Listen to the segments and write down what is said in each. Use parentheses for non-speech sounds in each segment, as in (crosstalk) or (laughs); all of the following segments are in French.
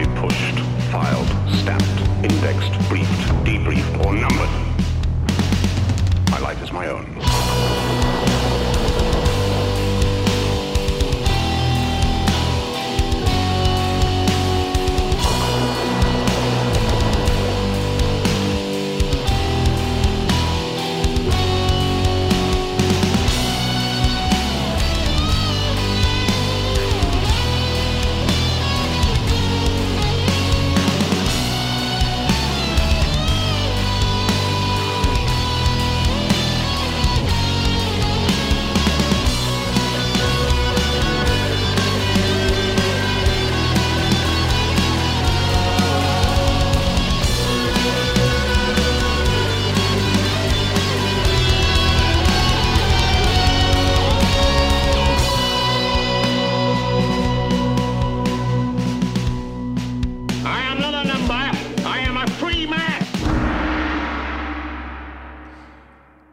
be pushed,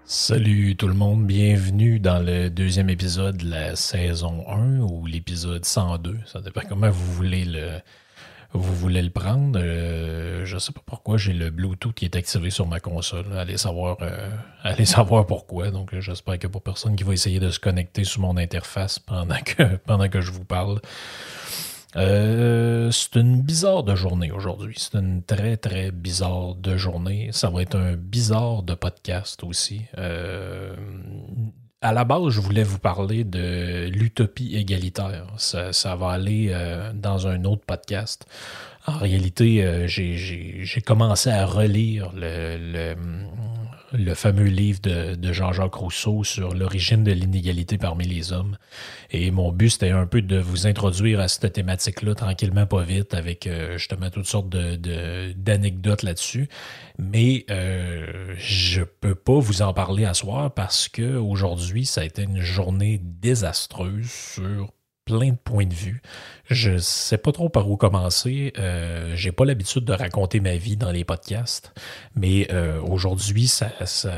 Salut tout le monde, bienvenue dans le deuxième épisode de la saison 1 ou l'épisode 102. Ça dépend comment vous voulez le, vous voulez le prendre. Euh, je sais pas pourquoi j'ai le Bluetooth qui est activé sur ma console. Allez savoir, euh, allez savoir pourquoi. Donc j'espère que pour personne qui va essayer de se connecter sur mon interface pendant que, pendant que je vous parle. Euh, c'est une bizarre de journée aujourd'hui. C'est une très, très bizarre de journée. Ça va être un bizarre de podcast aussi. Euh, à la base, je voulais vous parler de l'utopie égalitaire. Ça, va aller euh, dans un autre podcast. En réalité, j'ai- commencé à relire le, le fameux livre de, de Jean-Jacques Rousseau sur l'origine de l'inégalité parmi les hommes. Et mon but, c'était un peu de vous introduire à cette thématique-là tranquillement, pas vite, avec euh, justement toutes sortes de- de- d'anecdotes là-dessus. Mais euh, je peux pas vous en parler à soir parce que aujourd'hui, ça a été une journée désastreuse sur plein de points de vue. Je sais pas trop par où commencer. Euh, J'ai pas l'habitude de raconter ma vie dans les podcasts, mais euh, aujourd'hui, ça, ça,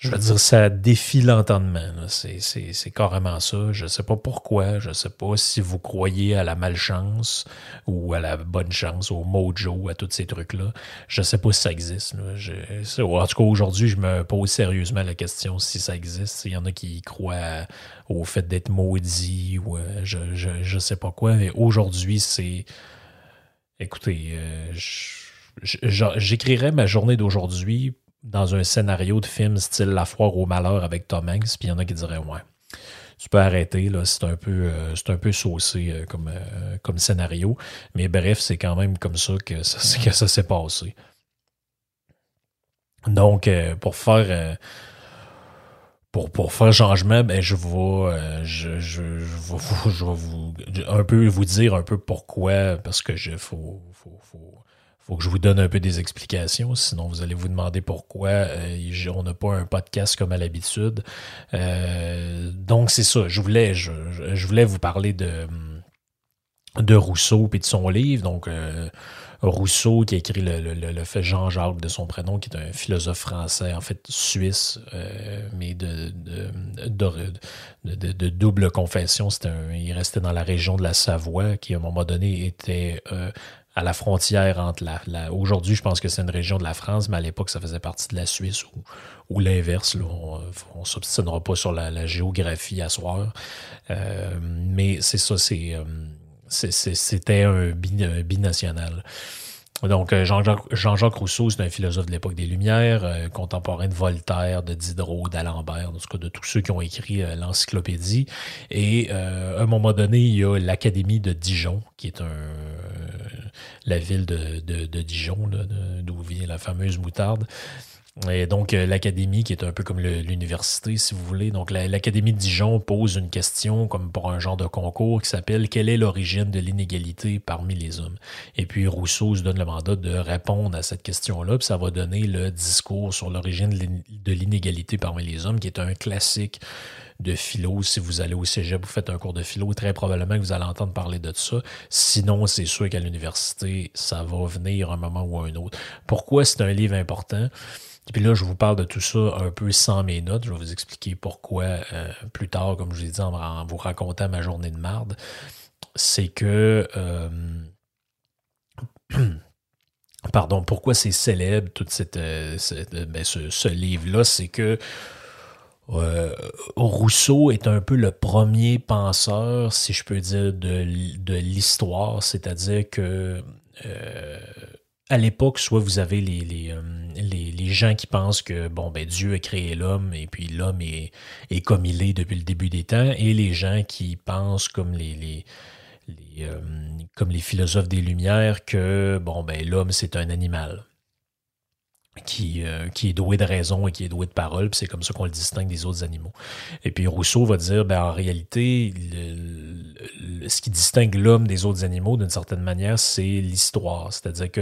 je veux dire, ça défie l'entendement. C'est- carrément ça. Je sais pas pourquoi. Je sais pas si vous croyez à la malchance ou à la bonne chance, au mojo, à tous ces trucs-là. Je sais pas si ça existe. en tout cas, aujourd'hui, je me pose sérieusement la question si ça existe. Il y en a qui croient au fait d'être maudit ou euh, je, je sais pas quoi. Mais aujourd'hui, c'est... Écoutez, euh, j'écrirais ma journée d'aujourd'hui dans un scénario de film style La foire au malheur avec Tom Hanks, puis il y en a qui diraient ouais. Tu peux arrêter, là, c'est un peu euh, c'est un peu saucé euh, comme, euh, comme scénario. Mais bref, c'est quand même comme ça que ça, (laughs) s'est passé. Donc, pour faire pour, pour faire changement, ben je vais, je, je, je vous, un peu vous dire un peu pourquoi, parce que je faut, faut que je vous donne un peu des explications, sinon vous allez vous demander pourquoi euh, on n'a pas un podcast comme à l'habitude. Euh, donc c'est ça, je voulais, je, voulais vous parler de de Rousseau et de son livre. Donc, euh, Rousseau qui a écrit le, le, le- fait Jean-Jacques de son prénom, qui est un philosophe français, en fait suisse, mais de, de, de, double confession. Il restait dans la région de la Savoie, qui à un moment donné était à la frontière entre la... Aujourd'hui, je pense que c'est une région de la France, mais à l'époque, ça faisait partie de la Suisse ou, ou l'inverse. On ne s'obstinera pas sur la, géographie à soir. Euh, mais c'est ça, euh, c'était un binational. Donc, euh, Jean-Jacques Rousseau, c'est un philosophe de l'époque des Lumières, euh, contemporain de Voltaire, de Diderot, d'Alembert, en tout cas de tous ceux qui ont écrit euh, l'encyclopédie. Et à un moment donné, il y a l'Académie de Dijon, qui est la ville de, Dijon, d'où vient la fameuse moutarde. Et donc, euh, l'Académie, qui est un peu comme l'université, si vous voulez. Donc, la- l'Académie de Dijon pose une question, comme pour un genre de concours, qui s'appelle Quelle est l'origine de l'inégalité parmi les hommes Et puis, Rousseau se donne le mandat de répondre à cette question-là, puis ça va donner le discours sur l'origine de l'inégalité parmi les hommes, qui est un classique de philo. Si vous allez au cégep, vous faites un cours de philo, très probablement que vous allez entendre parler de ça. Sinon, c'est sûr qu'à l'université, ça va venir un moment ou un autre. Pourquoi c'est un livre important? Puis là, je vous parle de tout ça un peu sans mes notes. Je vais vous expliquer pourquoi euh, plus tard, comme je vous ai dit, en, vous racontant ma journée de marde. C'est que euh, (clears throat) pardon, pourquoi c'est célèbre, cette, euh, ben, ce, livre-là, c'est que Rousseau est un peu le premier penseur, si je peux dire, de, l'histoire, c'est-à-dire que à l'époque, soit vous avez les, les, les, gens qui pensent que bon ben Dieu a créé l'homme et puis l'homme est, est comme il est depuis le début des temps, et les gens qui pensent comme les, euh, comme les philosophes des Lumières, que bon, ben, l'homme, c'est un animal. Qui, euh, qui, est doué de raison et qui est doué de parole, puis c'est comme ça qu'on le distingue des autres animaux. Et puis Rousseau va dire, ben, en réalité, ce qui distingue l'homme des autres animaux, d'une certaine manière, c'est l'histoire. C'est-à-dire que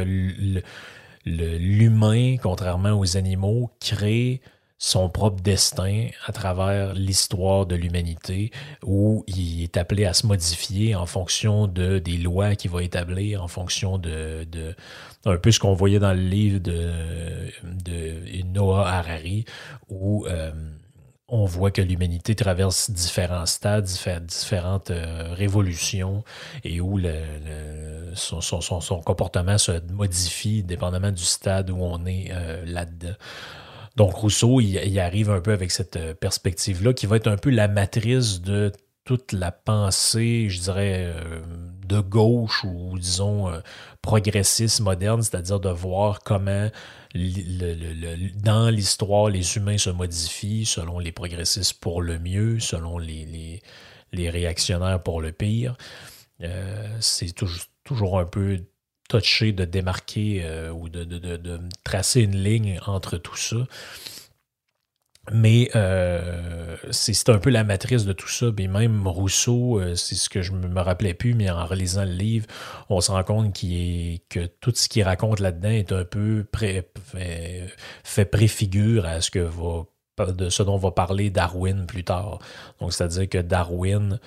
l'humain, contrairement aux animaux, crée son propre destin à travers l'histoire de l'humanité, où il est appelé à se modifier en fonction de, des lois qu'il va établir, en fonction de, un peu ce qu'on voyait dans le livre de, de Noah Harari, où euh, on voit que l'humanité traverse différents stades, différentes euh, révolutions, et où le, son, comportement se modifie dépendamment du stade où on est euh, là-dedans. Donc Rousseau, il, arrive un peu avec cette euh, perspective-là qui va être un peu la matrice de toute la pensée, je dirais, euh, de gauche ou disons euh, progressiste moderne, c'est-à-dire de voir comment dans l'histoire les humains se modifient selon les progressistes pour le mieux, selon les, les, réactionnaires pour le pire. c'est toujours un peu toucher, de démarquer euh, ou de, tracer une ligne entre tout ça. Mais euh, c'est un peu la matrice de tout ça. Et même Rousseau, euh, c'est ce que je me rappelais plus, mais en relisant le livre, on se rend compte que tout ce qu'il raconte là-dedans est un peu fait, préfigure à ce que va de ce dont va parler Darwin plus tard. Donc, c'est-à-dire que Darwin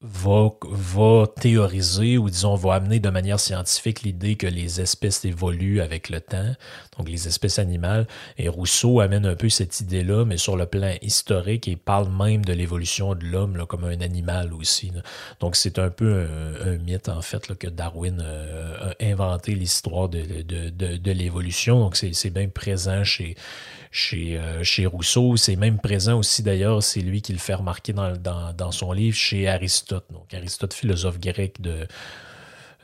va, théoriser ou disons va amener de manière scientifique l'idée que les espèces évoluent avec le temps, donc les espèces animales. Et Rousseau amène un peu cette idée-là, mais sur le plan historique, et parle même de l'évolution de l'homme comme un animal aussi. Donc c'est un peu un, mythe en fait là, que Darwin euh, a inventé l'histoire de, de, de, de l'évolution. Donc c'est bien présent chez chez, euh, chez Rousseau. C'est même présent aussi d'ailleurs, c'est lui qui le fait remarquer dans, son livre chez Aristote. Donc Aristote, philosophe grec de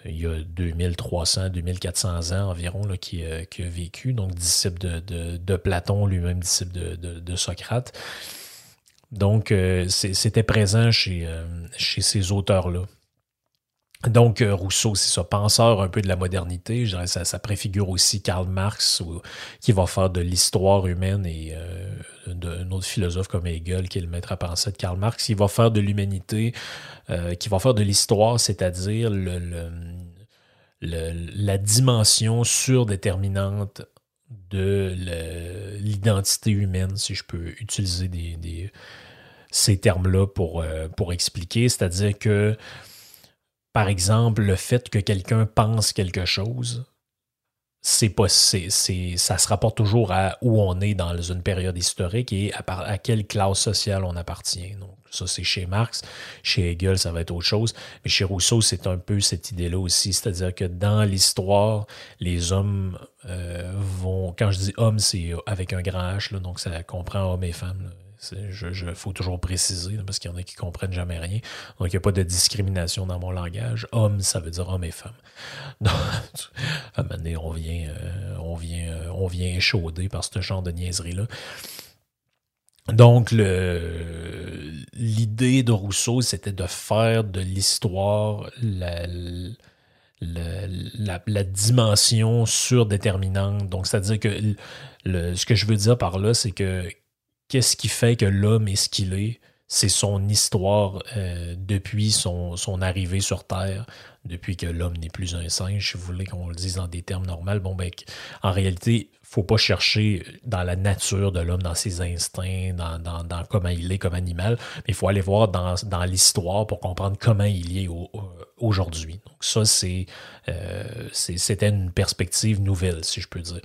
il y a 2300, 2400 ans environ là, qui, euh, qui, a vécu, donc disciple de, Platon, lui-même disciple de, Socrate. Donc, euh, c'était présent chez, chez ces auteurs-là. Donc, euh, Rousseau, c'est ça, penseur un peu de la modernité. Je dirais, ça, ça préfigure aussi Karl Marx, qui va faire de l'histoire humaine, et euh, d'un autre philosophe comme Hegel, qui est le maître à penser de Karl Marx, qui va faire de l'humanité, euh, qui va faire de l'histoire, c'est-à-dire la dimension surdéterminante de l'identité humaine, si je peux utiliser ces termes-là pour expliquer. C'est-à-dire que par exemple, le fait que quelqu'un pense quelque chose, c'est pas, c'est, ça se rapporte toujours à où on est dans une période historique et à, quelle classe sociale on appartient. Donc, ça, c'est chez Marx. Chez Hegel, ça va être autre chose. Mais chez Rousseau, c'est un peu cette idée-là aussi. C'est-à-dire que dans l'histoire, les hommes euh, vont. Quand je dis hommes, c'est avec un grand H, donc ça comprend hommes et femmes. Il faut toujours préciser, parce qu'il y en a qui ne comprennent jamais rien. Donc, il n'y a pas de discrimination dans mon langage. Homme, ça veut dire homme et femme. (laughs) Donc, à un on vient, euh, on vient, euh, on vient échauder par ce genre de niaiserie-là. Donc, l'idée de Rousseau, c'était de faire de l'histoire la, la, la, dimension surdéterminante. Donc, c'est-à-dire que ce que je veux dire par là, c'est que qu'est-ce qui fait que l'homme est ce qu'il est? C'est son histoire euh, depuis son, arrivée sur Terre, depuis que l'homme n'est plus un singe, si vous voulez qu'on le dise dans des termes normaux. Bon, ben, en réalité, faut pas chercher dans la nature de l'homme, dans ses instincts, dans, comment il est comme animal, mais il faut aller voir dans, l'histoire pour comprendre comment il est aujourd'hui. Donc ça, c'est euh, c'était une perspective nouvelle, si je peux dire.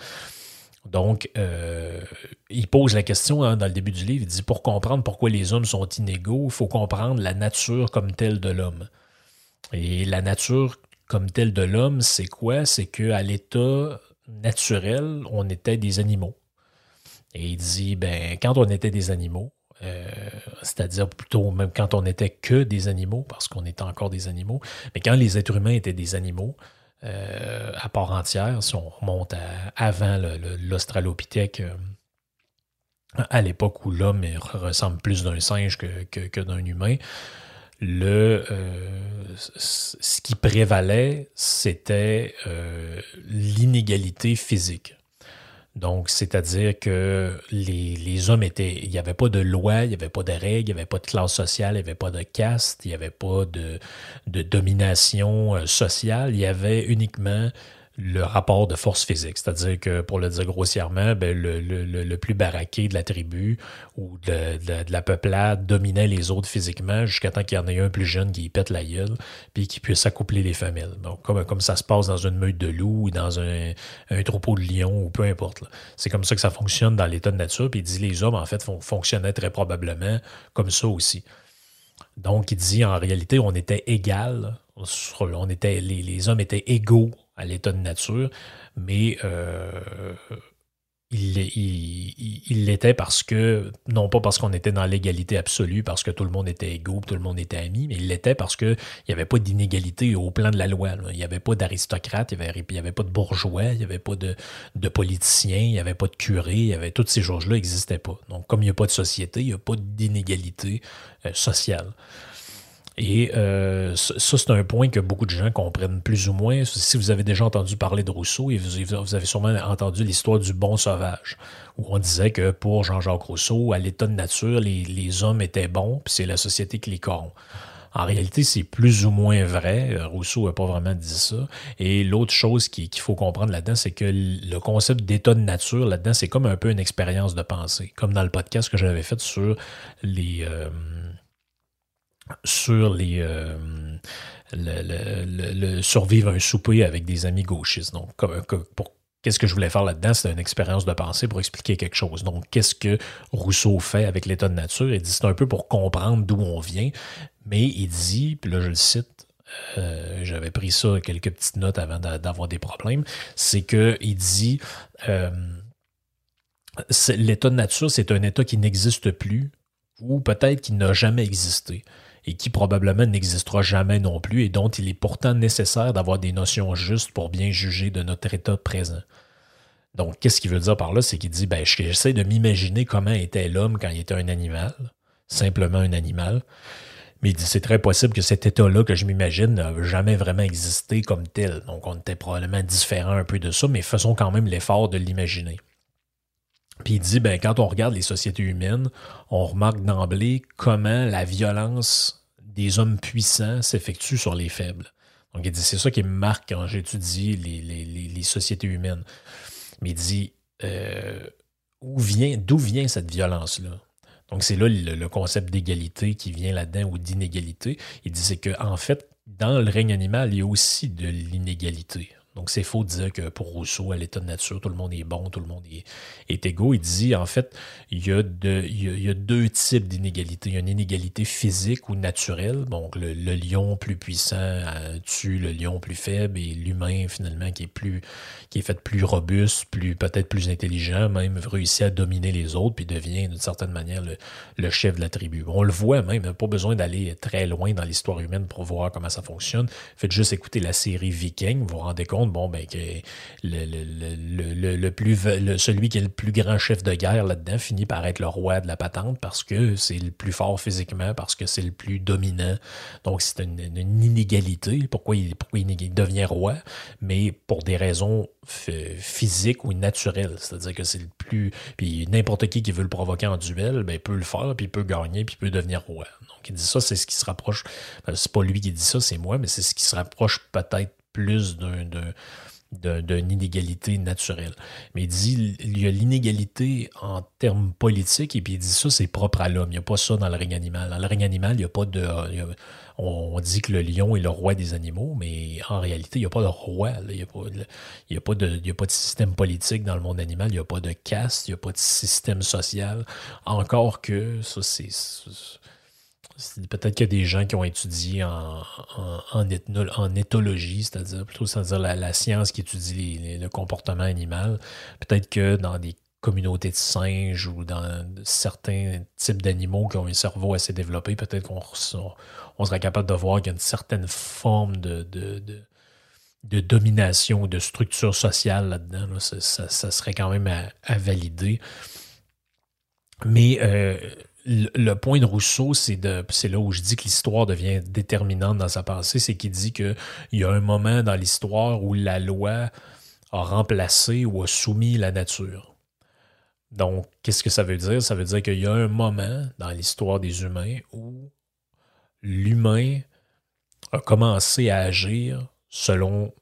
Donc, euh, il pose la question hein, dans le début du livre, il dit, pour comprendre pourquoi les hommes sont inégaux, il faut comprendre la nature comme telle de l'homme. Et la nature comme telle de l'homme, c'est quoi? C'est qu'à l'état naturel, on était des animaux. Et il dit, ben, quand on était des animaux, euh, c'est-à-dire plutôt même quand on n'était que des animaux, parce qu'on était encore des animaux, mais quand les êtres humains étaient des animaux, euh, à part entière, si on remonte avant l'Australopithèque, euh, à l'époque où l'homme ressemble plus d'un singe que, d'un humain, le, ce qui prévalait, c'était l'inégalité physique. Donc, c'est-à-dire que les, hommes étaient. Il n'y avait pas de loi, il n'y avait pas de règles, il n'y avait pas de classe sociale, il n'y avait pas de caste, il n'y avait pas de, domination euh, sociale. Il y avait uniquement le rapport de force physique. C'est-à-dire que, pour le dire grossièrement, ben, le, plus baraqué de la tribu ou de, la peuplade dominait les autres physiquement jusqu'à temps qu'il y en ait un plus jeune qui pète la gueule puis qui puisse accoupler les familles. Donc, comme, ça se passe dans une meute de loups ou dans un, un troupeau de lions ou peu importe. C'est comme ça que ça fonctionne dans l'état de nature. Puis il dit les hommes, en fait, fonctionnaient très probablement comme ça aussi. Donc, il dit en réalité, on était égal. On était, les, les hommes étaient égaux à l'état de nature, mais euh, il l'était parce que, non pas parce qu'on était dans l'égalité absolue, parce que tout le monde était égaux, tout le monde était ami, mais il l'était parce qu'il n'y avait pas d'inégalité au plan de la loi. Il n'y avait pas d'aristocrate, il n'y avait, pas de bourgeois, il n'y avait pas de, de politiciens, il n'y avait pas de curé, il avait, toutes ces choses-là n'existaient pas. Donc, comme il n'y a pas de société, il n'y a pas d'inégalité euh, sociale. Et euh, ça, c'est un point que beaucoup de gens comprennent plus ou moins. Si vous avez déjà entendu parler de Rousseau, et vous, avez sûrement entendu l'histoire du bon sauvage, où on disait que pour Jean-Jacques Rousseau, à l'état de nature, les, hommes étaient bons, puis c'est la société qui les corrompt. En réalité, c'est plus ou moins vrai. Rousseau n'a pas vraiment dit ça. Et l'autre chose qu'il faut comprendre là-dedans, c'est que le concept d'état de nature là-dedans, c'est comme un peu une expérience de pensée. Comme dans le podcast que j'avais fait sur les... Euh, sur les euh, le, survivre un souper avec des amis gauchistes. Donc, Qu'est-ce que je voulais faire là-dedans? C'est une expérience de pensée pour expliquer quelque chose. Donc, qu'est-ce que Rousseau fait avec l'état de nature? Il dit c'est un peu pour comprendre d'où on vient, mais il dit, puis là je le cite, euh, j'avais pris ça quelques petites notes avant d'avoir des problèmes, c'est qu'il dit euh, l'état de nature, c'est un état qui n'existe plus ou peut-être qui n'a jamais existé et qui probablement n'existera jamais non plus et dont il est pourtant nécessaire d'avoir des notions justes pour bien juger de notre état présent. Donc, qu'est-ce qu'il veut dire par là? C'est qu'il dit, ben, j'essaie de m'imaginer comment était l'homme quand il était un animal, simplement un animal. Mais il dit, c'est très possible que cet état-là que je m'imagine n'a jamais vraiment existé comme tel. Donc, on était probablement différent un peu de ça, mais faisons quand même l'effort de l'imaginer. Puis il dit, ben, quand on regarde les sociétés humaines, on remarque d'emblée comment la violence des hommes puissants s'effectue sur les faibles. Donc il dit, c'est ça qui me marque quand j'étudie les, les, sociétés humaines. Mais il dit, euh, où vient, d'où vient cette violence-là? Donc c'est là le, concept d'égalité qui vient là-dedans ou d'inégalité. Il dit, c'est qu'en en fait, dans le règne animal, il y a aussi de l'inégalité. Donc, c'est faux de dire que pour Rousseau, à l'état de nature, tout le monde est bon, tout le monde est, égaux. Il dit, en fait, il y a, deux types d'inégalités. Il y a une inégalité physique ou naturelle. Donc, le, lion plus puissant euh, tue le lion plus faible et l'humain, finalement, qui est plus, qui est fait plus robuste, plus, peut-être plus intelligent, même réussit à dominer les autres, puis devient, d'une certaine manière, le, chef de la tribu. On le voit même, pas besoin d'aller très loin dans l'histoire humaine pour voir comment ça fonctionne. Faites juste écouter la série Viking, vous vous rendez compte bon, ben, le, le, plus, celui qui est le plus grand chef de guerre là-dedans finit par être le roi de la patente parce que c'est le plus fort physiquement, parce que c'est le plus dominant. Donc, c'est une, inégalité. Pourquoi il, devient roi? Mais pour des raisons physiques ou naturelles. C'est-à-dire que c'est le plus. Puis n'importe qui qui veut le provoquer en duel, ben, peut le faire, puis peut gagner, puis peut devenir roi. Donc, il dit ça, c'est ce qui se rapproche. Ben, c'est pas lui qui dit ça, c'est moi, mais c'est ce qui se rapproche peut-être plus d'une inégalité naturelle. Mais il dit il y a l'inégalité en termes politiques, et puis il dit ça, c'est propre à l'homme. Il n'y a pas ça dans le règne animal. Dans le règne animal, il n'y a pas de. on dit que le lion est le roi des animaux, mais en réalité, il n'y a pas de roi. Il n'y a, a, a pas de système politique dans le monde animal, il n'y a pas de caste, il n'y a pas de système social. Encore que ça, c'est Peut-être qu'il y a des gens qui ont étudié en, en, éthologie, c'est-à-dire plutôt c'est-à-dire la, science qui étudie le comportement animal. Peut-être que dans des communautés de singes ou dans certains types d'animaux qui ont un cerveau assez développé, peut-être qu'on on serait capable de voir qu'il y a une certaine forme de, de, de, domination ou de structure sociale là-dedans. Ça, serait quand même à, valider. Mais euh, le, point de Rousseau, c'est là où je dis que l'histoire devient déterminante dans sa pensée, c'est qu'il dit qu'il y a un moment dans l'histoire où la loi a remplacé ou a soumis la nature. Donc, qu'est-ce que ça veut dire? Ça veut dire qu'il y a un moment dans l'histoire des humains où l'humain a commencé à agir selon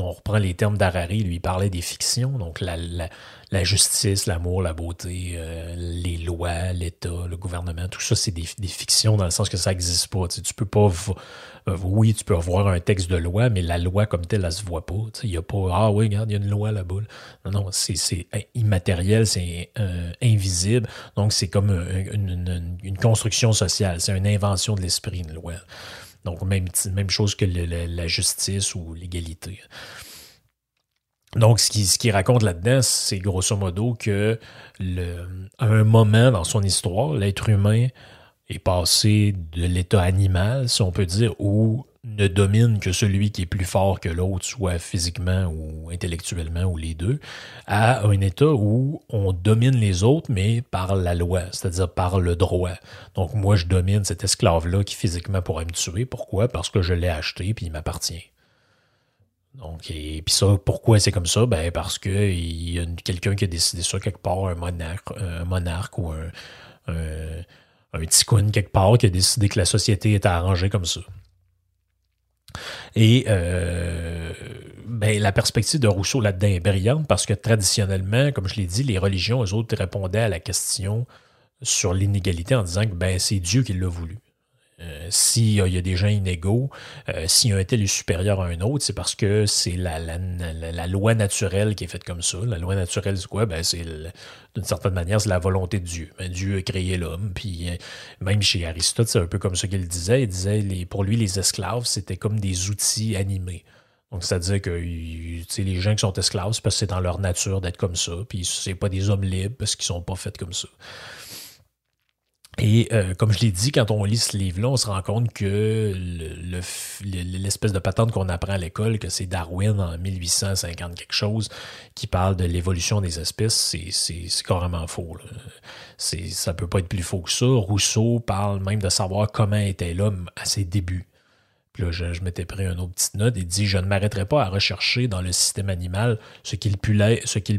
on reprend les termes d'Harari, lui il parlait des fictions, donc la, justice, l'amour, la beauté, euh, les lois, l'État, le gouvernement, tout ça, c'est des, fictions dans le sens que ça n'existe pas. Tu, peux pas. Euh, oui, tu peux avoir un texte de loi, mais la loi comme telle, elle se voit pas. Il n'y a pas Ah oui, regarde, il y a une loi là-bas. Non, non, c'est immatériel, c'est euh, invisible. Donc, c'est comme une construction sociale, c'est une invention de l'esprit, une loi. Donc, même, chose que la justice ou l'égalité. Donc, ce qu'il qui raconte là-dedans, c'est grosso modo que un moment dans son histoire, l'être humain est passé de l'état animal, si on peut dire, où ne domine que celui qui est plus fort que l'autre, soit physiquement ou intellectuellement ou les deux, à un état où on domine les autres, mais par la loi, c'est-à-dire par le droit. Donc moi, je domine cet esclave-là qui physiquement pourrait me tuer. Pourquoi? Parce que je l'ai acheté puis il m'appartient. Donc, et puis ça, pourquoi c'est comme ça? Ben, parce qu'il y a quelqu'un qui a décidé ça quelque part, un monarque, un monarque ou un, un, quelque part qui a décidé que la société était arrangée comme ça. Et euh, ben, la perspective de Rousseau là-dedans est brillante parce que traditionnellement, comme je l'ai dit, les religions, eux autres, répondaient à la question sur l'inégalité en disant que ben, c'est Dieu qui l'a voulu. Euh, S'il y a des gens inégaux, euh, si un tel est supérieur à un autre, c'est parce que c'est la, loi naturelle qui est faite comme ça. La loi naturelle, c'est quoi? Ben, c'est d'une certaine manière, c'est la volonté de Dieu. Ben, Dieu a créé l'homme, puis euh, même chez Aristote, c'est un peu comme ça qu'il disait. Il disait, pour lui, les esclaves, c'était comme des outils animés. Donc, c'est-à-dire que les gens qui sont esclaves, c'est parce que c'est dans leur nature d'être comme ça, puis c'est pas des hommes libres parce qu'ils sont pas faits comme ça. Et euh, comme je l'ai dit, quand on lit ce livre-là, on se rend compte que l'espèce de patente qu'on apprend à l'école, que c'est Darwin en 1850 quelque chose, qui parle de l'évolution des espèces, c'est carrément faux. Ça peut pas être plus faux que ça. Rousseau parle même de savoir comment était l'homme à ses débuts je, m'étais pris une autre petite note et dit Je ne m'arrêterai pas à rechercher dans le système animal ce qu'il pu,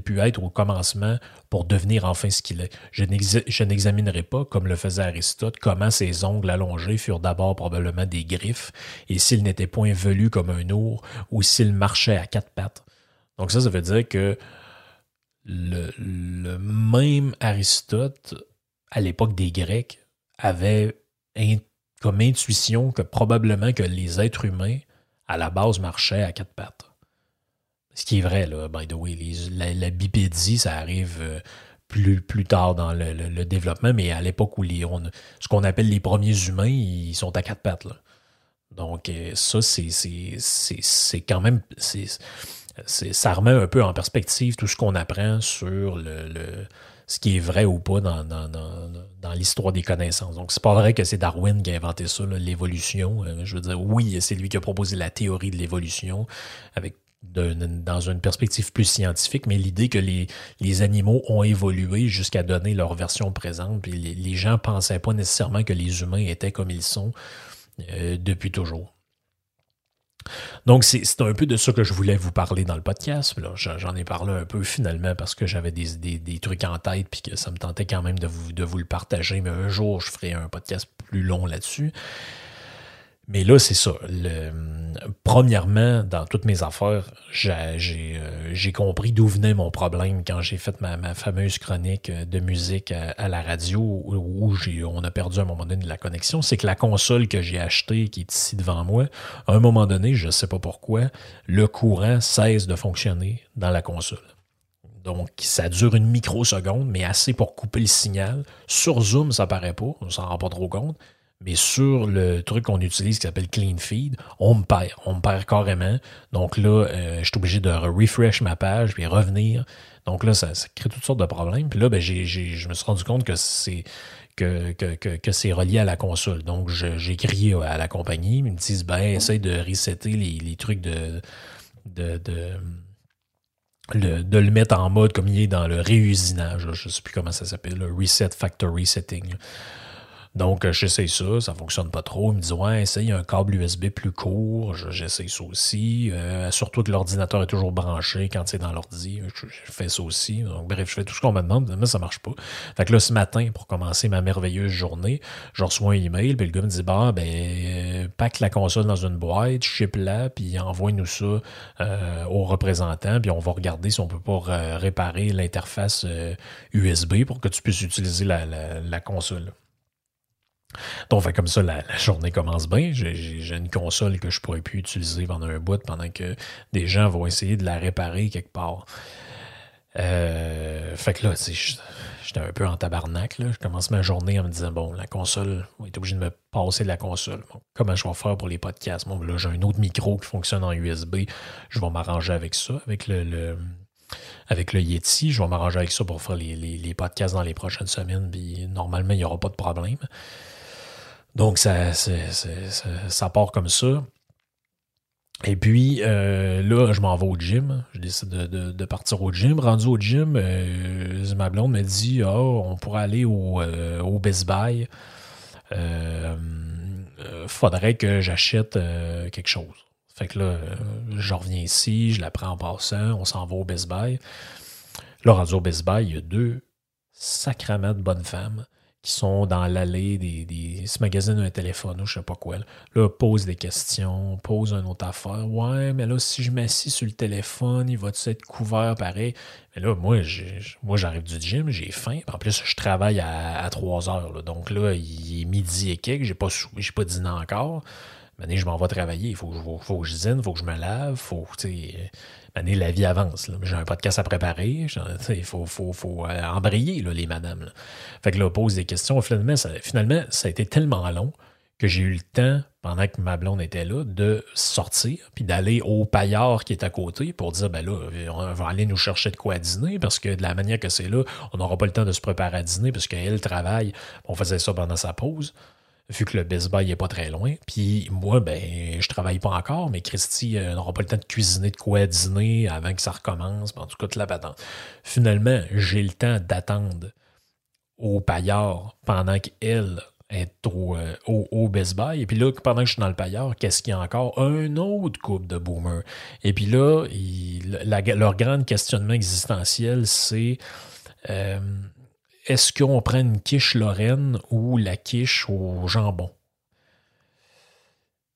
pu, être au commencement pour devenir enfin ce qu'il est. Je n'examinerai pas, comme le faisait Aristote, comment ses ongles allongés furent d'abord probablement des griffes, et s'il n'était point velu comme un ours, ou s'il marchait à quatre pattes. Donc, ça, ça veut dire que le même Aristote, à l'époque des Grecs, avait comme intuition que probablement que les êtres humains, à la base, marchaient à quatre pattes. Ce qui est vrai, là, by the way. la, bipédie, ça arrive euh, plus, plus tard dans le, développement, mais à l'époque où les, ce qu'on appelle les premiers humains, ils sont à quatre pattes. Donc, euh, ça, c'est quand même. ça remet un peu en perspective tout ce qu'on apprend sur le ce qui est vrai ou pas dans, l'histoire des connaissances. Donc, c'est pas vrai que c'est Darwin qui a inventé ça, l'évolution. Euh, je veux dire, oui, c'est lui qui a proposé la théorie de l'évolution avec dans une perspective plus scientifique, mais l'idée que les, les, animaux ont évolué jusqu'à donner leur version présente, puis les, les gens pensaient pas nécessairement que les humains étaient comme ils sont euh, depuis toujours. Donc, c'est un peu de ça que je voulais vous parler dans le podcast. J'en ai parlé un peu finalement parce que j'avais des, des, trucs en tête puis que ça me tentait quand même de vous, de vous le partager. Mais un jour, je ferai un podcast plus long là-dessus. Mais là, c'est ça. premièrement, dans toutes mes affaires, euh, j'ai compris d'où venait mon problème quand j'ai fait ma, fameuse chronique de musique à, la radio où, on a perdu à un moment donné de la connexion. C'est que la console que j'ai achetée, qui est ici devant moi, à un moment donné, je ne sais pas pourquoi, le courant cesse de fonctionner dans la console. Donc, ça dure une microseconde, mais assez pour couper le signal. Sur Zoom, ça paraît pas, on s'en rend pas trop compte Mais sur le truc qu'on utilise qui s'appelle Clean Feed, on me perd. On me perd carrément. Donc là, euh, je suis obligé de refresh ma page puis revenir. Donc là, ça, crée toutes sortes de problèmes. Puis là, ben, je me suis rendu compte que c'est que, que, que, c'est relié à la console. Donc, j'ai crié à la compagnie. Ils me disent, ben, essaye de resetter les, les trucs de, de, de le, de le mettre en mode comme il est dans le réusinage. Je ne sais plus comment ça s'appelle, le Reset Factory Setting. Donc, euh, j'essaye ça, ça fonctionne pas trop. Ils me disent, ouais, essaye un câble USB plus court. J'essaye ça aussi. Euh, surtout que l'ordinateur est toujours branché quand c'est dans l'ordi. Je, fais ça aussi. Donc, bref, je fais tout ce qu'on me demande, mais ça marche pas. Fait que là, ce matin, pour commencer ma merveilleuse journée, je reçois un email, puis le gars me dit, bah, ben, euh, pack la console dans une boîte, ship-la, puis envoie-nous ça au représentant, puis on va regarder si on peut pas réparer l'interface USB pour que tu puisses utiliser la, la console. Donc, fait comme ça, la, journée commence bien. J'ai une console que je pourrais plus utiliser pendant un bout pendant que des gens vont essayer de la réparer quelque part. Euh, fait que là, j'étais un peu en tabarnak. Je commence ma journée en me disant bon, la console, on est obligé de me passer de la console. comment je vais faire pour les podcasts? Bon, là, j'ai un autre micro qui fonctionne en USB. Je vais m'arranger avec ça, avec le, avec le Yeti. Je vais m'arranger avec ça pour faire les, les, podcasts dans les prochaines semaines. Puis normalement, il n'y aura pas de problème. Donc, ça, ça, part comme ça. Et puis, euh, là, je m'en vais au gym. Je décide de, partir au gym. Rendu au gym, euh, ma blonde me dit oh, on pourrait aller au, euh, au Best Buy. faudrait que j'achète quelque chose. Fait que là, je reviens ici, je la prends en passant, on s'en va au Best Buy. Là, rendu au Best Buy, il y a deux sacrament de bonnes femmes qui sont dans l'allée des, des ce magazine un téléphone ou je sais pas quoi. Là. pose des questions, pose une autre affaire. Ouais, mais là, si je m'assis sur le téléphone, il va-tu être couvert pareil? Mais là, moi, moi j'arrive du gym, j'ai faim. En plus, je travaille à, à 3 heures. Donc là, il est midi et quelques, j'ai pas, j'ai pas dîné encore. Maintenant, je m'en vais travailler. Il faut, faut, que je dîne, il faut que je me lave, faut, Maintenant, la vie avance. J'ai un podcast à préparer. Il faut, faut, faut euh, embrayer, les madames. Fait que là, pose des questions. Finalement ça, finalement, ça a été tellement long que j'ai eu le temps, pendant que ma blonde était là, de sortir, puis d'aller au paillard qui est à côté pour dire, ben là, on va aller nous chercher de quoi dîner, parce que de la manière que c'est là, on n'aura pas le temps de se préparer à dîner, parce qu'elle travaille, on faisait ça pendant sa pause vu que le Best Buy n'est pas très loin. Puis moi, ben, je travaille pas encore, mais Christy euh, n'aura pas le temps de cuisiner de quoi dîner avant que ça recommence. En tout cas, la patente. Finalement, j'ai le temps d'attendre au paillard pendant qu'elle est euh, au, au, Best Buy. Et puis là, pendant que je suis dans le paillard, qu'est-ce qu'il y a encore? Un autre couple de boomers. Et puis là, leur grand questionnement existentiel, c'est... Euh, est-ce qu'on prend une quiche Lorraine ou la quiche au jambon?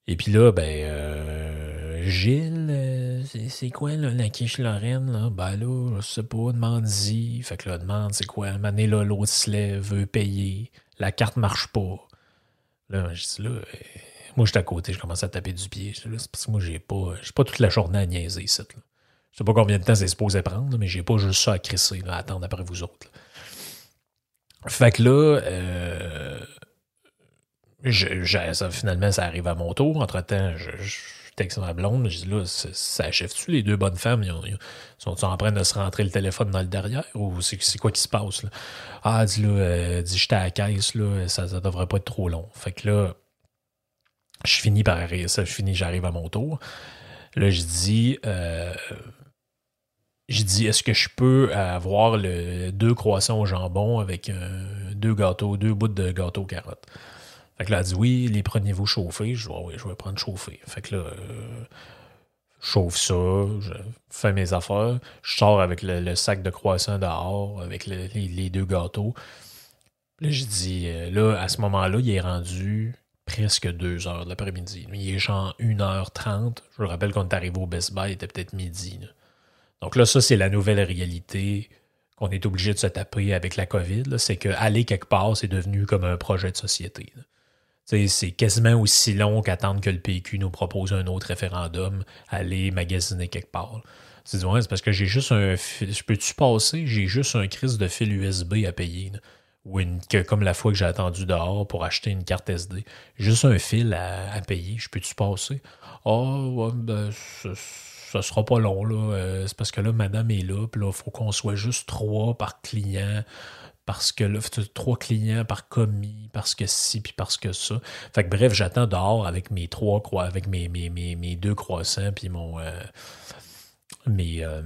Et puis là, ben, euh, Gilles, euh, c'est quoi la quiche Lorraine? Là? Ben là, je sais pas, demande-y. Fait que là, demande, c'est quoi? Mané là, l'autre se lève, veut payer. La carte marche pas. Là, je dis là, euh, moi, j'étais à côté, je commence à taper du pied. C'est parce que moi, j'ai pas, j'ai pas toute la journée à niaiser, ça. Là. Je sais pas combien de temps c'est supposé prendre, mais j'ai pas juste ça à crisser, à attendre après vous autres. Fait que là, euh, finalement, ça arrive à mon tour. Entre-temps, je, je texte ma blonde, je dis là, ça achève-tu les deux bonnes femmes? Ils, sont en train de se rentrer le téléphone dans le derrière? Ou c'est quoi qui se passe? Là? Ah, dis là, euh, dis j'étais à la caisse, là, ça, devrait pas être trop long. Fait que là, je finis par ça, je finis, j'arrive à mon tour. Là, je dis euh, j'ai dit, est-ce que je peux avoir deux croissants au jambon avec euh, deux gâteaux, deux bouts de gâteau carotte? Fait que là, elle dit, oui, les prenez-vous chauffés? Je dis, oui, je vais prendre chauffé. Fait que là, euh, je chauffe ça, je fais mes affaires, je sors avec le, sac de croissants dehors, avec les, deux gâteaux. Là, je dis, euh, là, à ce moment-là, il est rendu presque deux heures de l'après-midi. Il est genre 1h30. Je vous rappelle qu'on est arrivé au Best Buy, il était peut-être midi. Donc là, ça, c'est la nouvelle réalité qu'on est obligé de se taper avec la COVID. C'est qu'aller quelque part, c'est devenu comme un projet de société. C'est quasiment aussi long qu'attendre que le PQ nous propose un autre référendum, aller magasiner quelque part. C'est parce que j'ai juste un Je peux-tu passer? J'ai juste un crise de fil USB à payer. ou que, comme la fois que j'ai attendu dehors pour acheter une carte SD. Juste un fil à, payer. Je peux-tu passer? Ah, oh, ben, ça, sera pas long, là. Euh, c'est parce que là, madame est là, puis là, il faut qu'on soit juste trois par client. Parce que là, trois clients par commis, parce que si, puis parce que ça. Fait que bref, j'attends dehors avec mes trois croix, avec mes, mes, mes, deux croissants, puis mon. Euh, euh,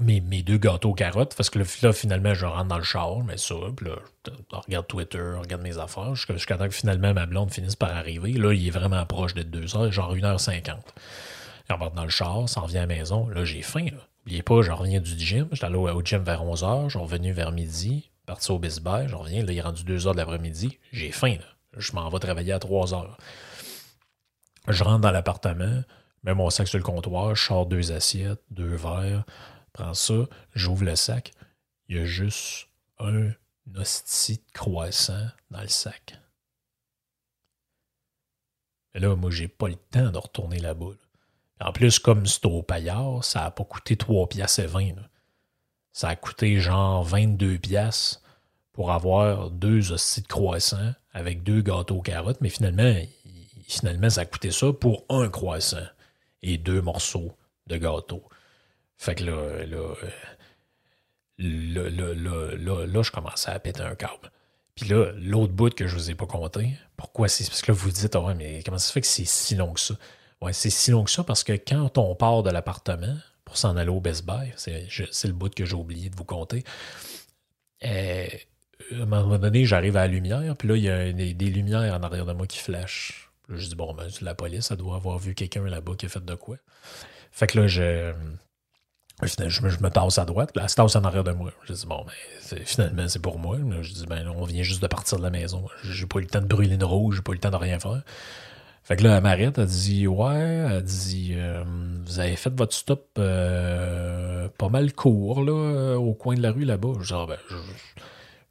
mes, mes, deux gâteaux carottes, parce que là, finalement, je rentre dans le char, mais ça, puis là, je regarde Twitter, je regarde mes affaires, jusqu'à temps que finalement ma blonde finisse par arriver. Là, il est vraiment proche deux heures, genre 1h50. On rentre dans le char, ça revient à la maison. Là, j'ai faim. N'oubliez pas, je reviens du gym. J'étais allé au gym vers 11h, je suis revenu vers midi, parti au Best Buy, je reviens, là, il est rendu 2h de l'après-midi. J'ai faim, Je m'en vais travailler à 3h. Je rentre dans l'appartement, mets mon sac sur le comptoir, je sors deux assiettes, deux verres, prends ça, j'ouvre le sac. Il y a juste un hostie de croissant dans le sac. Mais là, moi, j'ai pas le temps de retourner là-bas. En plus, comme c'est au paillard, ça a pas coûté 3 piastres et 20. Ça a coûté genre 22 piastres pour avoir deux hosties de croissant avec deux gâteaux carottes, mais finalement, finalement, ça a coûté ça pour un croissant et deux morceaux de gâteau. Fait que là, là, là, là, je commençais à péter un câble. Puis là, l'autre bout que je vous ai pas compté, pourquoi c'est parce que là, vous dites, oh, mais comment ça se fait que c'est si long que ça? C'est si long que ça parce que quand on part de l'appartement pour s'en aller au Best Buy, c'est le bout que j'ai oublié de vous compter. Euh, à un moment donné, j'arrive à la lumière, puis là, il y a des, lumières en arrière de moi qui flashent. Je dis, bon, ben, la police, ça doit avoir vu quelqu'un là-bas qui a fait de quoi. Fait que là, je, je, me tasse à droite, là, elle se tasse en arrière de moi. Je dis, bon, ben, finalement, c'est pour moi. je dis, ben, on vient juste de partir de la maison. J'ai pas eu le temps de brûler une rouge, j'ai pas eu le temps de rien faire. Fait que là, m'arrête, elle dit, ouais, elle dit, euh, vous avez fait votre stop euh, pas mal court, là, au coin de la rue là-bas. Je dis, ah, ben, je,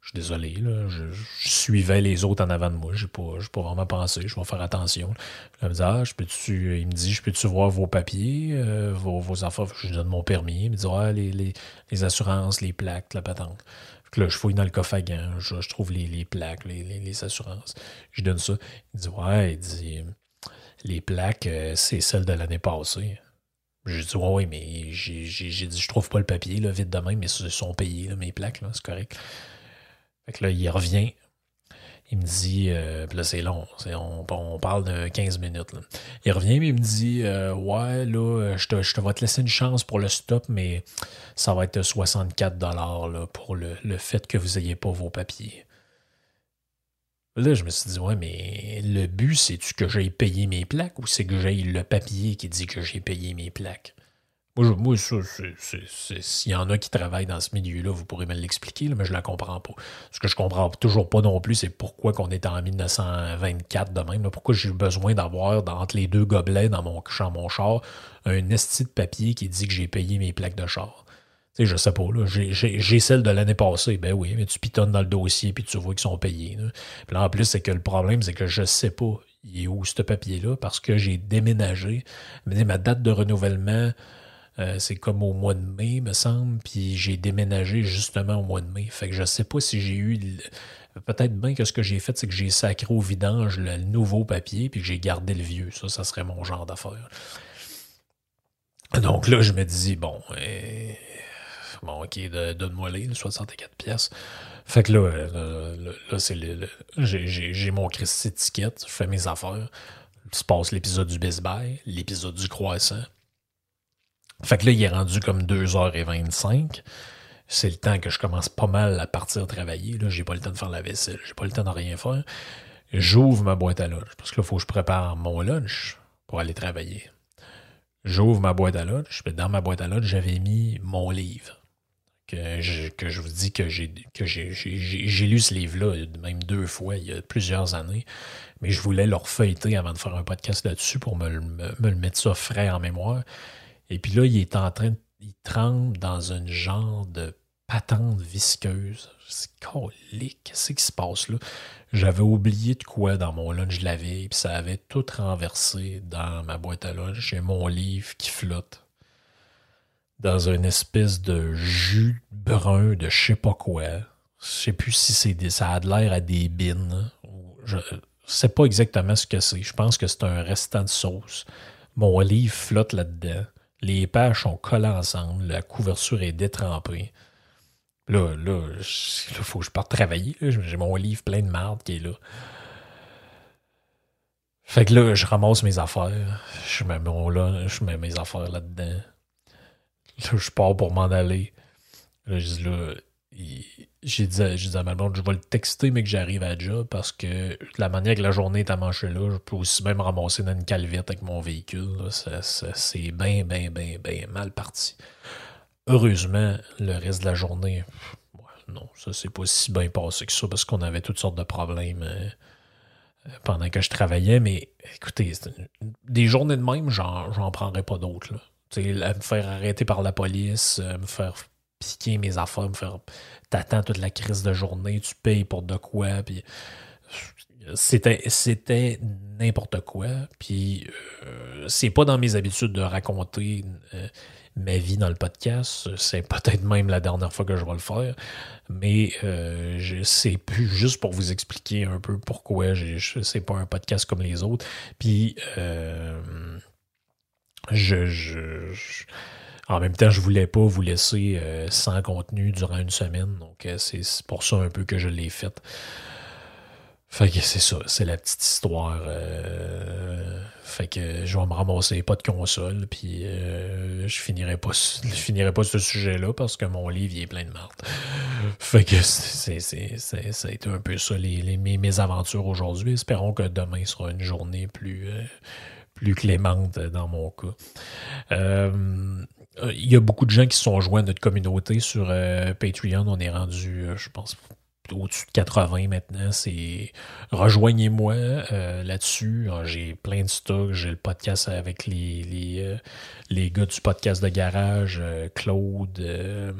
je suis désolé, là, je, suivais les autres en avant de moi. Je n'ai pas, pas vraiment pensé. Je vais faire attention. Il me dit, ah, je peux -tu, il me dit, je peux-tu voir vos papiers, euh, vos, vos affaires? Je lui donne mon permis. Il me dit, ah, les, les, les assurances, les plaques, la patente. là, je fouille dans le coffre à gants. Je, trouve les, les plaques, les, les, assurances. Je donne ça. Il dit, ouais, il dit, les plaques, euh, c'est celles de l'année passée. Je dis, ouais, oui, mais j'ai dit, je trouve pas le papier, là, vite demain, mais ils sont payés, mes plaques, là, c'est correct. Fait que là, il revient. Il me dit, euh, là c'est long, on, parle de 15 minutes. Il revient, mais il me dit, euh, ouais, là, je te, je te vais te laisser une chance pour le stop, mais ça va être 64 dollars pour le, le, fait que vous n'ayez pas vos papiers. Là, je me suis dit, ouais, mais le but, c'est-tu que j'aille payer mes plaques ou c'est que j'aille le papier qui dit que j'ai payé mes plaques? Moi, moi ça, s'il y en a qui travaillent dans ce milieu-là, vous pourrez me l'expliquer, mais je la comprends pas. Ce que je comprends toujours pas non plus, c'est pourquoi qu'on est en 1924 de même. pourquoi j'ai besoin d'avoir, entre les deux gobelets dans mon, dans mon char, un esti de papier qui dit que j'ai payé mes plaques de char? Sais, je sais pas, là. J'ai celle de l'année passée. Ben oui, mais tu pitonnes dans le dossier puis tu vois qu'ils sont payés. Puis là, en plus, c'est que le problème, c'est que je sais pas il est où ce papier-là parce que j'ai déménagé. Ma date de renouvellement, euh, c'est comme au mois de mai, me semble, puis j'ai déménagé justement au mois de mai. Fait que je sais pas si j'ai eu. Peut-être bien que ce que j'ai fait, c'est que j'ai sacré au vidange le nouveau papier, puis que j'ai gardé le vieux. Ça, ça serait mon genre d'affaire. Donc là, je me dis, bon, euh, bon ok, donne-moi les 64 pièces. Fait que là, euh, là, c'est j'ai mon crédit étiquette, je fais mes affaires. Se passe l'épisode du Best l'épisode du croissant. Fait que là, il est rendu comme 2h25. C'est le temps que je commence pas mal à partir travailler. Là, j'ai pas le temps de faire la vaisselle. J'ai pas le temps de rien faire. J'ouvre ma boîte à lunch. Parce que là, il faut que je prépare mon lunch pour aller travailler. J'ouvre ma boîte à lunch. Dans ma boîte à lunch, j'avais mis mon livre. Que je, vous dis que j'ai lu ce livre-là même deux fois il y a plusieurs années. Mais je voulais le refeuilleter avant de faire un podcast là-dessus pour me, le mettre ça frais en mémoire. Et puis là, il est en train, il trempe dans une genre de patente visqueuse. C'est colique, qu'est-ce qui se passe là? J'avais oublié de quoi dans mon lunch de la veille, puis ça avait tout renversé dans ma boîte à lunch. J'ai mon livre qui flotte dans une espèce de jus brun de je sais pas quoi. Je sais plus si c'est des, ça a de l'air à des bines. Je sais pas exactement ce que c'est. Je pense que c'est un restant de sauce. Mon livre flotte là-dedans. Les pages sont collées ensemble. La couverture est détrempée. Là, là, il faut que je parte travailler. J'ai mon livre plein de marde qui est là. Fait que là, je ramasse mes affaires. Je mets, bon, là, je mets mes affaires là-dedans. Là, je pars pour m'en aller. Là, je dis là, j'ai dit, à ma blonde, je vais le texter, mais que j'arrive à job parce que la manière que la journée est à manger là, je peux aussi même ramasser dans une calvette avec mon véhicule. c'est bien, bien, bien, bien mal parti. Heureusement, le reste de la journée, non, ça s'est pas si bien passé que ça parce qu'on avait toutes sortes de problèmes euh, pendant que je travaillais. Mais écoutez, des journées de même, j'en prendrais pas d'autres. Me faire arrêter par la police, euh, me faire piquer mes affaires, me faire t'attends toute la crise de journée, tu payes pour de quoi, puis c'était c'était n'importe quoi puis euh, c'est pas dans mes habitudes de raconter euh, ma vie dans le podcast c'est peut-être même la dernière fois que je vais le faire mais euh, c'est juste pour vous expliquer un peu pourquoi c'est pas un podcast comme les autres puis je en même temps, je voulais pas vous laisser euh, sans contenu durant une semaine. Donc, euh, c'est pour ça un peu que je l'ai fait. Fait que c'est ça, c'est la petite histoire. Euh, fait que je vais me ramasser pas de console, puis je finirai pas, je finirai pas ce sujet-là parce que mon livre est plein de marde. Fait que c'est, ça a été un peu ça les, mes, aventures aujourd'hui. Espérons que demain sera une journée plus, plus clémente dans mon cas. Euh, il y a beaucoup de gens qui sont joints à notre communauté sur euh, Patreon. On est rendu, euh, je pense, au-dessus de 80 maintenant. C'est rejoignez-moi là-dessus. Ah, j'ai plein de stocks. J'ai le podcast avec les, les, gars du podcast de garage, Claude.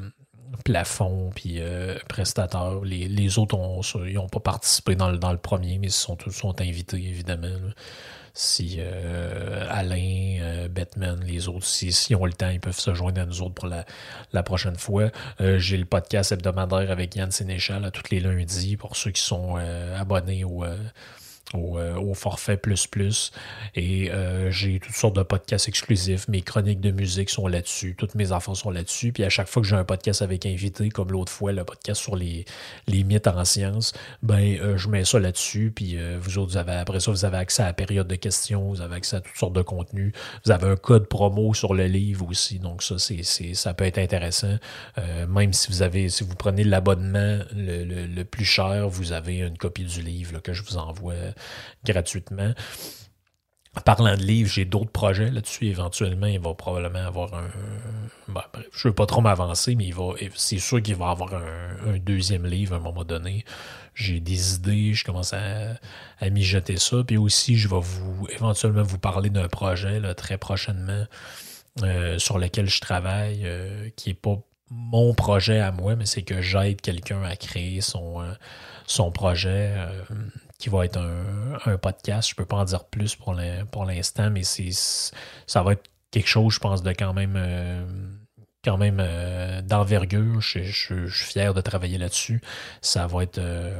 Plafond, puis prestateur. Les, autres n'ont pas participé dans le, dans le premier, mais ils sont, tous sont invités, évidemment si euh, Alain, euh, Batman, les autres, s'ils ont le temps, ils peuvent se joindre à nous autres pour la, prochaine fois. Euh, j'ai le podcast hebdomadaire avec Yann Sénéchal à tous les lundis pour ceux qui sont abonnés au euh, au, forfait plus plus. Et euh, j'ai toutes sortes de podcasts exclusifs. Mes chroniques de musique sont là-dessus. Toutes mes enfants sont là-dessus. Puis à chaque fois que j'ai un podcast avec invité, comme l'autre fois, le podcast sur les, les mythes en sciences, ben euh, je mets ça là-dessus. Puis vous autres, avez, après ça, vous avez accès à la période de questions, vous avez accès à toutes sortes de contenus. Vous avez un code promo sur le livre aussi. Donc ça, c'est, ça peut être intéressant. même si vous avez, si vous prenez l'abonnement le, le, plus cher, vous avez une copie du livre que je vous envoie gratuitement. Parlant de livres, j'ai d'autres projets là-dessus. Éventuellement, il va probablement avoir un. Ben, je ne veux pas trop m'avancer, mais il va, c'est sûr qu'il va avoir un, deuxième livre à un moment donné. J'ai des idées, je commence à, à mijoter ça. Puis aussi, je vais vous éventuellement vous parler d'un projet très prochainement euh, sur lequel je travaille, euh, qui n'est pas mon projet à moi, mais c'est que j'aide quelqu'un à créer son, euh, son projet qui va être un, podcast. Je peux pas en dire plus pour l'instant, mais ça va être quelque chose, je pense, de quand même euh, quand même euh, d'envergure. Je, suis fier de travailler là-dessus. Ça va être euh,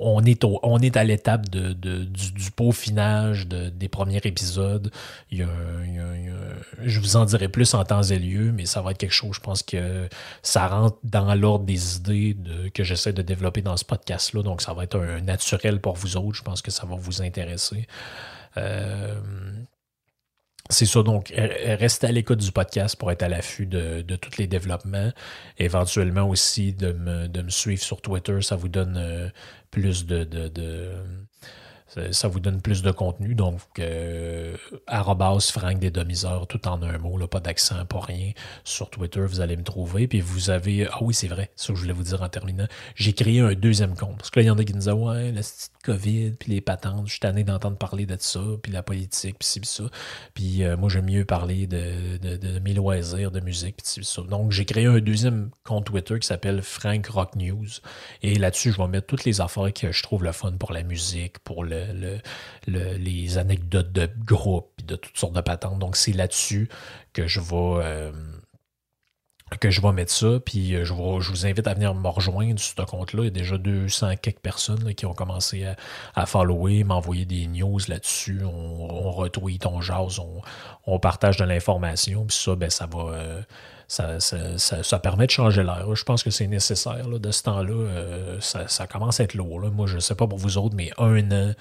on est, à l'étape du, peaufinage des premiers épisodes. Il je vous en dirai plus en temps et lieu, mais ça va être quelque chose, je pense que ça rentre dans l'ordre des idées que j'essaie de développer dans ce podcast-là. Donc, ça va être un, naturel pour vous autres. Je pense que ça va vous intéresser. Euh, c'est ça, donc restez à l'écoute du podcast pour être à l'affût de, tous les développements. Éventuellement aussi de me, suivre sur Twitter, ça vous donne euh, plus de ça vous donne plus de contenu. Donc, euh, Franck des demi-heures, tout en un mot, là, pas d'accent, pas rien. Sur Twitter, vous allez me trouver. Puis vous avez. Ah oui, c'est vrai, ça que je voulais vous dire en terminant. J'ai créé un deuxième compte. Parce que là, il y en a qui me disaient Ouais, la petite COVID, puis les patentes, je suis tanné d'entendre parler de ça, puis la politique, puis ci, puis ça. Puis euh, moi, j'aime mieux parler de, de, mes loisirs, de musique, puis ci, ça. Donc, j'ai créé un deuxième compte Twitter qui s'appelle Frank Rock News. Et là-dessus, je vais mettre toutes les affaires que je trouve le fun pour la musique, pour le le, les anecdotes de groupe, de toutes sortes de patentes. Donc, c'est là-dessus que je vais. Euh, que je vais mettre ça, puis je, je vous invite à venir me rejoindre sur ce compte-là. Il y a déjà 200 quelques personnes qui ont commencé à, à follower, m'envoyer des news là-dessus. On, on retweet, on jase, on, on partage de l'information, puis ça, ben, ça va ça, ça, permet de changer l'air. Je pense que c'est nécessaire de ce temps-là. Euh, ça, commence à être lourd. Moi, je ne sais pas pour vous autres, mais un an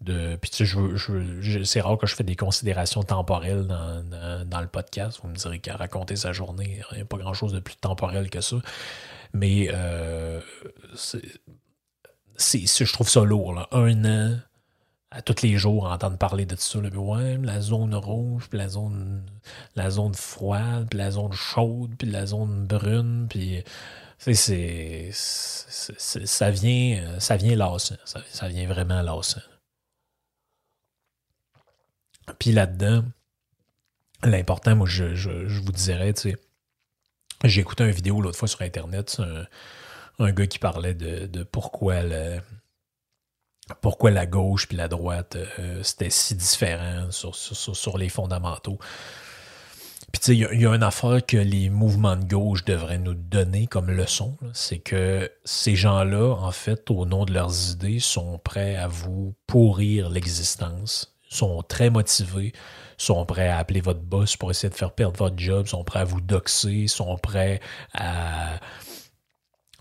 de. Puis tu sais, je, c'est rare que je fais des considérations temporelles dans, le podcast. Vous me direz qu'à raconter sa journée, il n'y a pas grand-chose de plus temporel que ça. Mais euh, c'est, je trouve ça lourd. Un an tous les jours entendre parler de tout ça. Là, ouais, la zone rouge, la zone, froide, la zone chaude, puis la zone brune, puis c'est, ça vient, ça vient lassant. Ça, vient vraiment lassant. Puis là-dedans, l'important, moi, je, vous dirais, tu j'ai écouté une vidéo l'autre fois sur Internet, un, un, gars qui parlait de, de pourquoi le, pourquoi la gauche puis la droite, euh, c'était si différent sur, sur, les fondamentaux. Puis tu sais, il y, a une affaire que les mouvements de gauche devraient nous donner comme leçon, c'est que ces gens-là, en fait, au nom de leurs idées, sont prêts à vous pourrir l'existence, sont très motivés, sont prêts à appeler votre boss pour essayer de faire perdre votre job, sont prêts à vous doxer, sont prêts à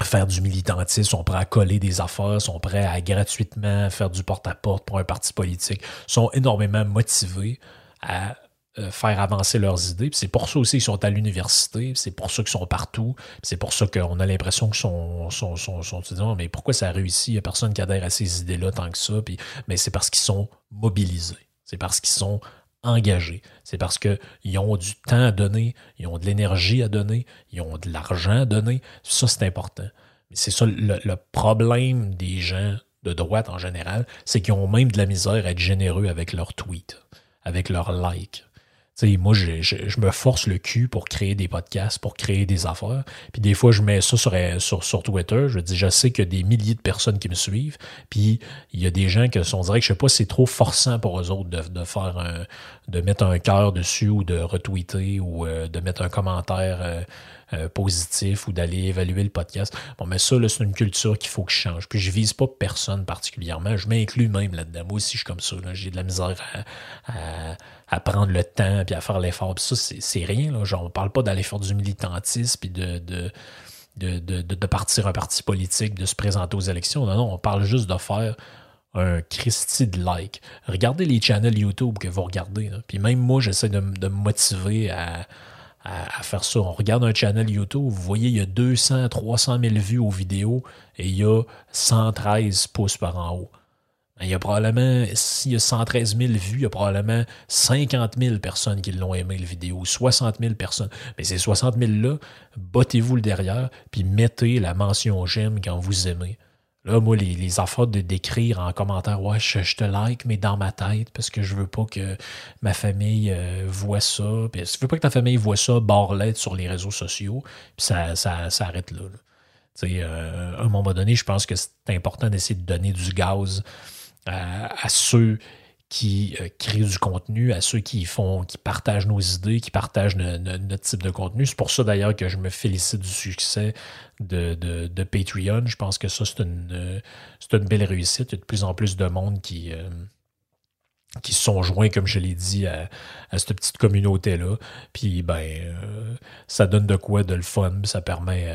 faire du militantisme, sont prêts à coller des affaires, sont prêts à gratuitement faire du porte-à-porte pour un parti politique, sont énormément motivés à euh, faire avancer leurs idées. C'est pour ça aussi qu'ils sont à l'université, c'est pour ça qu'ils sont partout, c'est pour ça qu'on a l'impression qu'ils sont, sont, sont, sont, mais pourquoi ça a réussi? Il n'y a personne qui adhère à ces idées-là tant que ça. Mais c'est parce qu'ils sont mobilisés. C'est parce qu'ils sont C'est parce qu'ils ont du temps à donner, ils ont de l'énergie à donner, ils ont de l'argent à donner. Ça, c'est important. Mais c'est ça le, problème des gens de droite en général, c'est qu'ils ont même de la misère à être généreux avec leurs tweets, avec leurs likes, sais, moi, je, me force le cul pour créer des podcasts, pour créer des affaires. Puis des fois, je mets ça sur, sur, sur Twitter. Je dis, je sais qu'il y a des milliers de personnes qui me suivent. Puis il y a des gens qui sont direct, je sais pas, c'est trop forçant pour eux autres de, de faire un, de mettre un cœur dessus ou de retweeter ou euh, de mettre un commentaire. Euh, euh, positif ou d'aller évaluer le podcast. Bon, mais ça, c'est une culture qu'il faut que je change. Puis je vise pas personne particulièrement. Je m'inclus même là-dedans. Moi aussi, je suis comme ça. J'ai de la misère à, prendre le temps puis à faire l'effort. Puis ça, c'est rien. Là. Genre, on parle pas d'aller faire du militantisme puis de, de de, de, partir un parti politique, de se présenter aux élections. Non, non, on parle juste de faire un Christy de like. Regardez les channels YouTube que vous regardez. Puis même moi, j'essaie de, de, me motiver à, à, faire ça. On regarde un channel YouTube, vous voyez, il y a 200, 300 000 vues aux vidéos et il y a 113 pouces par en haut. Il y a probablement, s'il y a 113 000 vues, il y a probablement 50 000 personnes qui l'ont aimé, le vidéo, 60 000 personnes. Mais ces 60 000-là, battez-vous le derrière, puis mettez la mention j'aime quand vous aimez. Là, moi, les, les affaires de d'écrire en commentaire, ouais, je, te like, mais dans ma tête, parce que je veux pas que ma famille euh, voit ça. Puis, si tu veux pas que ta famille voit ça, barre l'aide sur les réseaux sociaux, puis ça, ça, ça arrête là. Euh, à un moment donné, je pense que c'est important d'essayer de donner du gaz à ceux qui euh, créent du contenu, à ceux qui font, qui partagent nos idées, qui partagent notre type de contenu. C'est pour ça d'ailleurs que je me félicite du succès de, de, Patreon. Je pense que ça, c'est une, euh, une belle réussite. Il y a de plus en plus de monde qui, euh, se sont joints, comme je l'ai dit, à, cette petite communauté-là. Puis, ben, ça donne de quoi de le fun, ça permet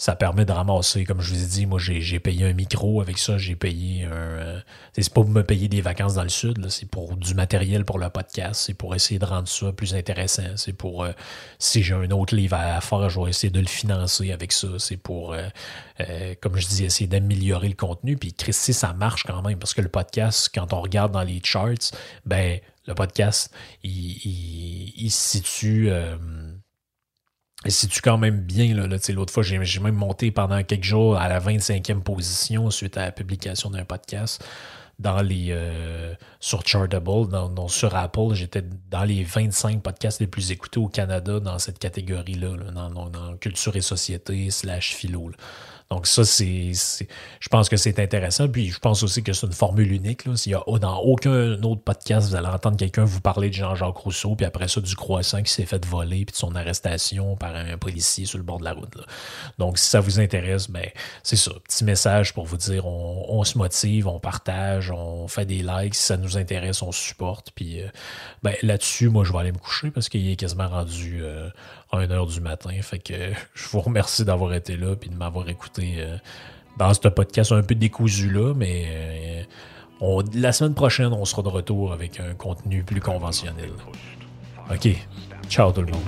ça permet de ramasser, comme je vous ai dit, moi j'ai payé un micro avec ça, j'ai payé un. Euh, c'est pas pour me payer des vacances dans le sud, c'est pour du matériel pour le podcast, c'est pour essayer de rendre ça plus intéressant, c'est pour euh, si j'ai un autre livre à faire, je vais essayer de le financer avec ça, c'est pour, euh, comme je dis, essayer d'améliorer le contenu. Puis Christy, ça marche quand même, parce que le podcast, quand on regarde dans les charts, ben le podcast, il, il se situe et si tu quand même bien, là, l'autre fois, j'ai même monté pendant quelques jours à la 25e position suite à la publication d'un podcast dans les euh, sur Chartable, dans, sur Apple, j'étais dans les 25 podcasts les plus écoutés au Canada dans cette catégorie-là, dans, dans, culture et société slash philo. Donc ça, c'est, je pense que c'est intéressant. Puis je pense aussi que c'est une formule unique. A dans aucun autre podcast, vous allez entendre quelqu'un vous parler de Jean-Jacques Rousseau, puis après ça, du croissant qui s'est fait voler, puis de son arrestation par un policier sur le bord de la route. Donc si ça vous intéresse, ben c'est ça. Petit message pour vous dire, on, se motive, on partage, on fait des likes. Si ça nous intéresse, on supporte. Puis euh, ben, là-dessus, moi, je vais aller me coucher parce qu'il est quasiment rendu euh, 1h du matin. Fait que je vous remercie d'avoir été là puis de m'avoir écouté euh, dans ce podcast un peu décousu là, mais euh, la semaine prochaine, on sera de retour avec un contenu plus conventionnel. OK. Ciao tout le monde.